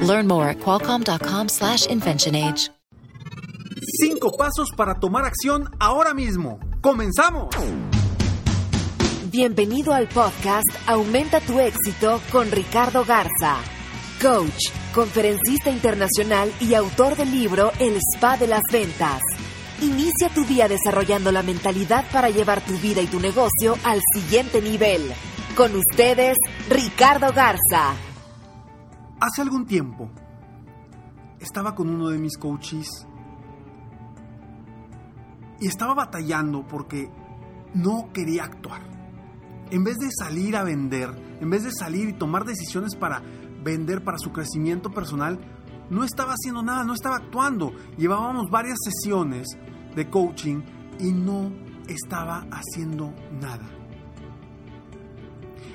Learn more at qualcomm.com/inventionage. Cinco pasos para tomar acción ahora mismo. ¡Comenzamos! Bienvenido al podcast Aumenta tu éxito con Ricardo Garza, coach, conferencista internacional y autor del libro El Spa de las Ventas. Inicia tu día desarrollando la mentalidad para llevar tu vida y tu negocio al siguiente nivel. Con ustedes, Ricardo Garza. Hace algún tiempo estaba con uno de mis coaches y estaba batallando porque no quería actuar. En vez de salir a vender, en vez de salir y tomar decisiones para vender para su crecimiento personal, no estaba haciendo nada, no estaba actuando. Llevábamos varias sesiones de coaching y no estaba haciendo nada.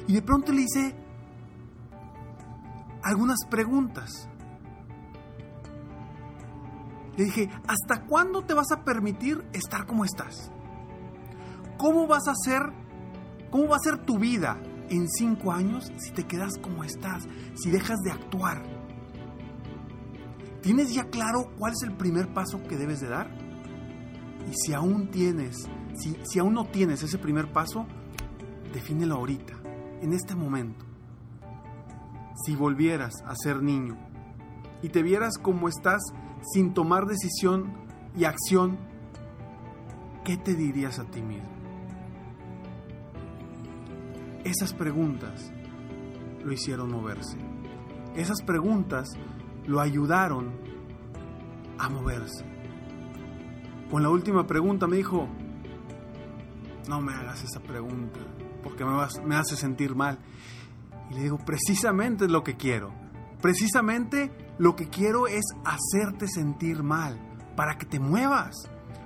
Y de pronto le hice algunas preguntas. Le dije, ¿hasta cuándo te vas a permitir estar como estás? ¿Cómo vas a hacer, cómo va a ser tu vida en cinco años si te quedas como estás, si dejas de actuar? ¿Tienes ya claro cuál es el primer paso que debes de dar? Y si aún tienes, si, si aún no tienes ese primer paso, defínelo ahorita, en este momento. Si volvieras a ser niño y te vieras como estás sin tomar decisión y acción, ¿qué te dirías a ti mismo? Esas preguntas lo hicieron moverse. Esas preguntas lo ayudaron a moverse. Con la última pregunta me dijo, no me hagas esa pregunta, porque me, hace sentir mal. Le digo, precisamente lo que quiero. Precisamente lo que quiero es hacerte sentir mal, para que te muevas,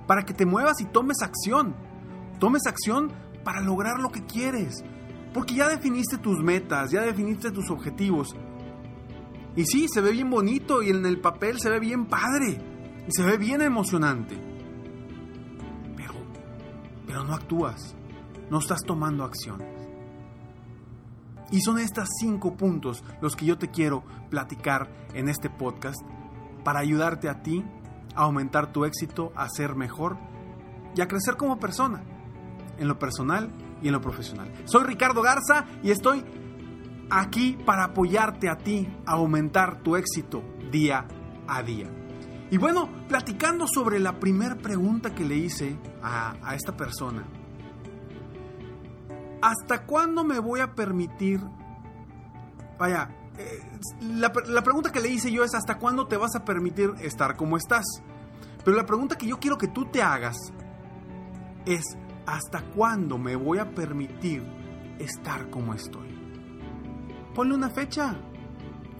para que te muevas y tomes acción. Tomes acción para lograr lo que quieres. Porque ya definiste tus metas, ya definiste tus objetivos. Y sí, se ve bien bonito y en el papel se ve bien padre. Y se ve bien emocionante. Pero, pero no actúas. No estás tomando acciones. Y son estos cinco puntos los que yo te quiero platicar en este podcast para ayudarte a ti a aumentar tu éxito, a ser mejor y a crecer como persona, en lo personal y en lo profesional. Soy Ricardo Garza y estoy aquí para apoyarte a ti a aumentar tu éxito día a día. Y bueno, platicando sobre la primera pregunta que le hice a, a esta persona, ¿hasta cuándo me voy a permitir? Vaya, eh, la, la, pregunta que le hice yo es ¿hasta cuándo te vas a permitir estar como estás? Pero la pregunta que yo quiero que tú te hagas es ¿hasta cuándo me voy a permitir estar como estoy? Ponle una fecha.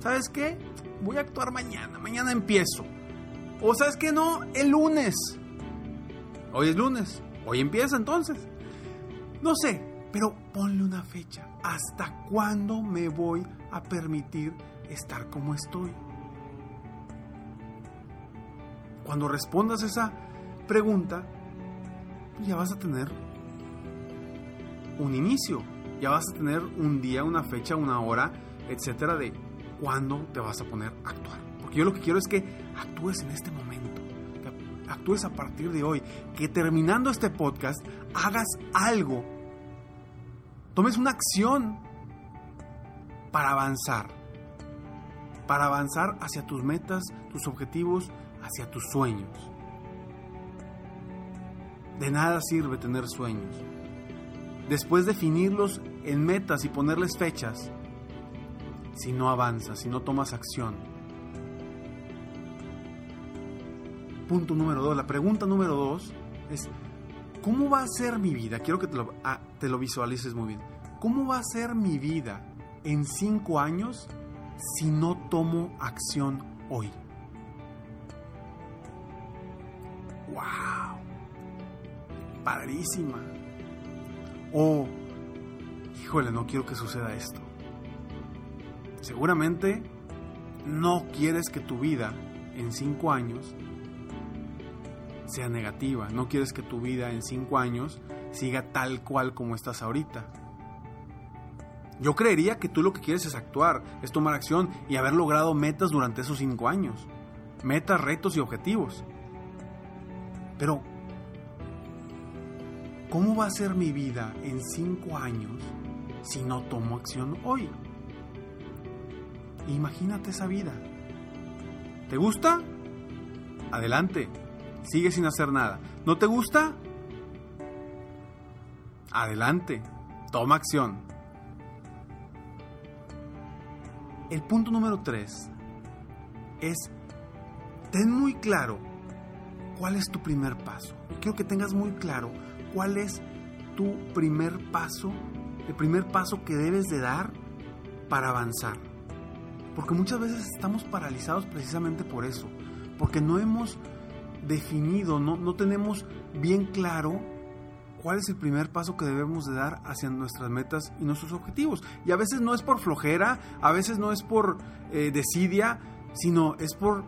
¿Sabes qué? Voy a actuar mañana, mañana empiezo. O sabes qué no, el lunes. Hoy es lunes, hoy empieza entonces. No sé, pero ponle una fecha. ¿Hasta cuándo me voy a permitir estar como estoy? Cuando respondas esa pregunta, ya vas a tener un inicio, ya vas a tener un día, una fecha, una hora, etcétera, de cuándo te vas a poner a actuar. Porque yo lo que quiero es que actúes en este momento, que actúes a partir de hoy, que terminando este podcast hagas algo tomes una acción para avanzar, para avanzar hacia tus metas, tus objetivos, hacia tus sueños. De nada sirve tener sueños. Después definirlos en metas y ponerles fechas, si no avanzas, si no tomas acción. Punto número dos. La pregunta número dos es, ¿Cómo va a ser mi vida? Quiero que te lo, ah, te lo, visualices muy bien. ¿Cómo va a ser mi vida en cinco años si no tomo acción hoy? wow, padrísima. O, híjole, no quiero que suceda esto. Seguramente no quieres que tu vida en cinco años sea negativa. No quieres que tu vida en cinco años siga tal cual como estás ahorita. Yo creería que tú lo que quieres es actuar, es tomar acción y haber logrado metas durante esos cinco años. Metas, retos y objetivos. Pero, ¿cómo va a ser mi vida en cinco años si no tomo acción hoy? Imagínate esa vida. ¿Te gusta? Adelante. Sigue sin hacer nada. ¿No te gusta? Adelante. Toma acción. El punto número 3 es, ten muy claro cuál es tu primer paso. quiero que tengas muy claro cuál es tu primer paso, el primer paso que debes de dar para avanzar. Porque muchas veces estamos paralizados precisamente por eso, porque no hemos definido, no, no tenemos bien claro cuál es el primer paso que debemos de dar hacia nuestras metas y nuestros objetivos. Y a veces no es por flojera, a veces no es por eh, desidia, sino es por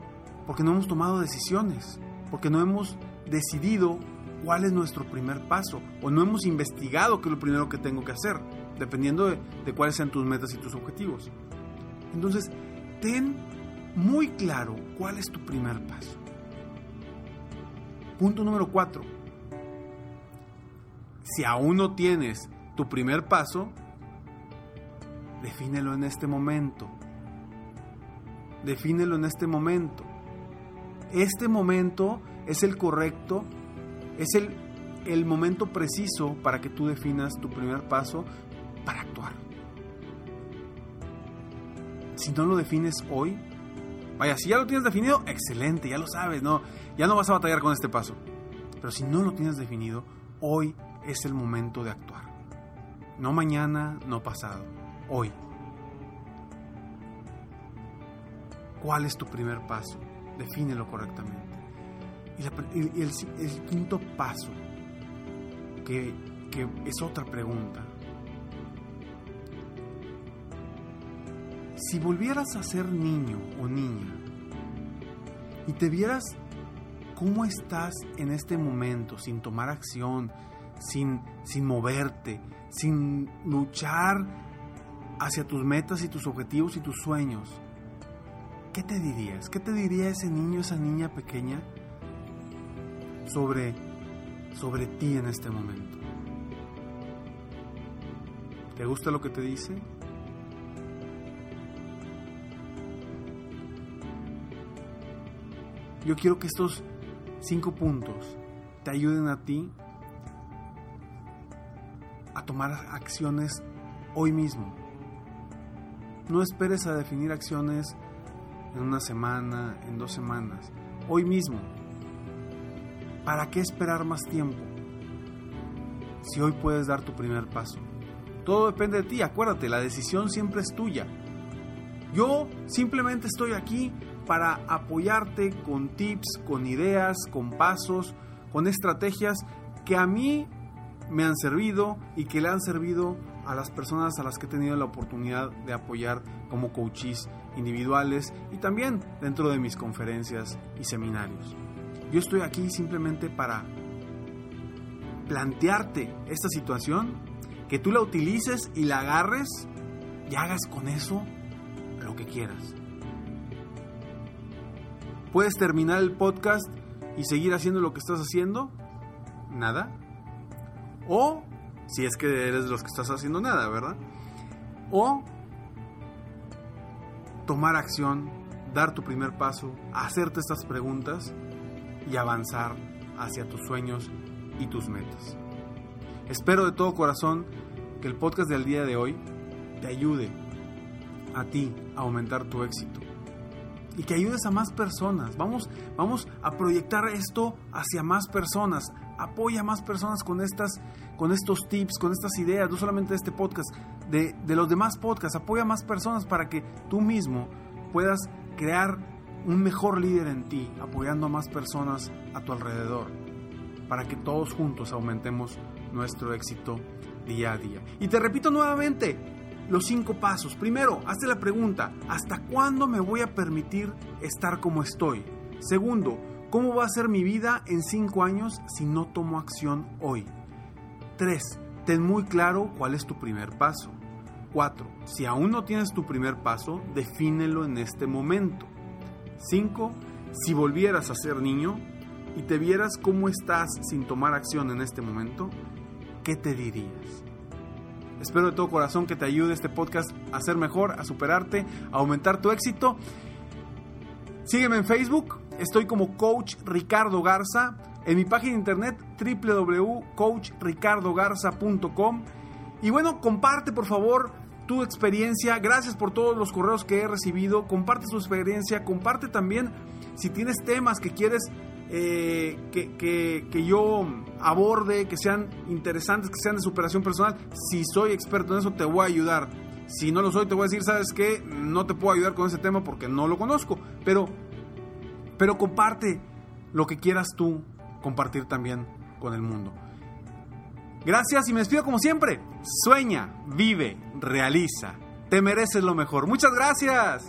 porque no hemos tomado decisiones, porque no hemos decidido cuál es nuestro primer paso o no hemos investigado qué es lo primero que tengo que hacer, dependiendo de, de cuáles sean tus metas y tus objetivos. Entonces, ten muy claro cuál es tu primer paso. Punto número 4 si aún no tienes tu primer paso, defínelo en este momento. Defínelo en este momento. Este momento es el correcto, es el, el momento preciso para que tú definas tu primer paso para actuar. Si no lo defines hoy, vaya, si ya lo tienes definido, excelente, ya lo sabes, no, ya no vas a batallar con este paso. Pero si no lo tienes definido, hoy es el momento de actuar. No mañana, no pasado, hoy. ¿Cuál es tu primer paso? Defínelo correctamente. Y, el, quinto paso, que, que es otra pregunta. Si volvieras a ser niño o niña y te vieras cómo estás en este momento sin tomar acción, sin, sin moverte, sin luchar hacia tus metas y tus objetivos y tus sueños, ¿qué te dirías? ¿Qué te diría ese niño, esa niña pequeña sobre, sobre ti en este momento? ¿Te gusta lo que te dice? Yo quiero que estos cinco puntos te ayuden a ti a tomar acciones hoy mismo. No esperes a definir acciones en una semana, en dos semanas, hoy mismo. ¿Para qué esperar más tiempo? Si hoy puedes dar tu primer paso. Todo depende de ti, acuérdate, la decisión siempre es tuya. Yo simplemente estoy aquí para apoyarte con tips, con ideas, con pasos, con estrategias que a mí me han servido y que le han servido a las personas a las que he tenido la oportunidad de apoyar como coaches individuales y también dentro de mis conferencias y seminarios. Yo estoy aquí simplemente para plantearte esta situación, que tú la utilices y la agarres y hagas con eso lo que quieras. Puedes terminar el podcast y seguir haciendo lo que estás haciendo. Nada. O, si es que eres de los que estás haciendo nada, ¿verdad? O tomar acción, dar tu primer paso, hacerte estas preguntas y avanzar hacia tus sueños y tus metas. Espero de todo corazón que el podcast del día de hoy te ayude a ti a aumentar tu éxito y que ayudes a más personas. Vamos, vamos a proyectar esto hacia más personas. Apoya a más personas con, estas, con estos tips, con estas ideas, no solamente de este podcast, de, de los demás podcasts. Apoya a más personas para que tú mismo puedas crear un mejor líder en ti, apoyando a más personas a tu alrededor, para que todos juntos aumentemos nuestro éxito día a día. Y te repito nuevamente, los cinco pasos. Primero, hazte la pregunta, ¿hasta cuándo me voy a permitir estar como estoy? Segundo, ¿cómo va a ser mi vida en cinco años si no tomo acción hoy? Tres, ten muy claro cuál es tu primer paso. Cuatro, si aún no tienes tu primer paso, defínelo en este momento. Cinco, si volvieras a ser niño y te vieras cómo estás sin tomar acción en este momento, ¿qué te dirías? Espero de todo corazón que te ayude este podcast a ser mejor, a superarte, a aumentar tu éxito. Sígueme en Facebook, estoy como Coach Ricardo Garza, en mi página de internet www.coachricardogarza.com. Y bueno, comparte por favor tu experiencia. Gracias por todos los correos que he recibido. Comparte tu experiencia, comparte también si tienes temas que quieres eh, que, yo aborde, que sean interesantes, que sean de superación personal. Si soy experto en eso, te voy a ayudar. Si no lo soy, te voy a decir, ¿sabes qué? No te puedo ayudar con ese tema porque no lo conozco. Pero, pero comparte lo que quieras tú compartir también con el mundo. Gracias y me despido como siempre. Sueña, vive, realiza. Te mereces lo mejor. Muchas gracias.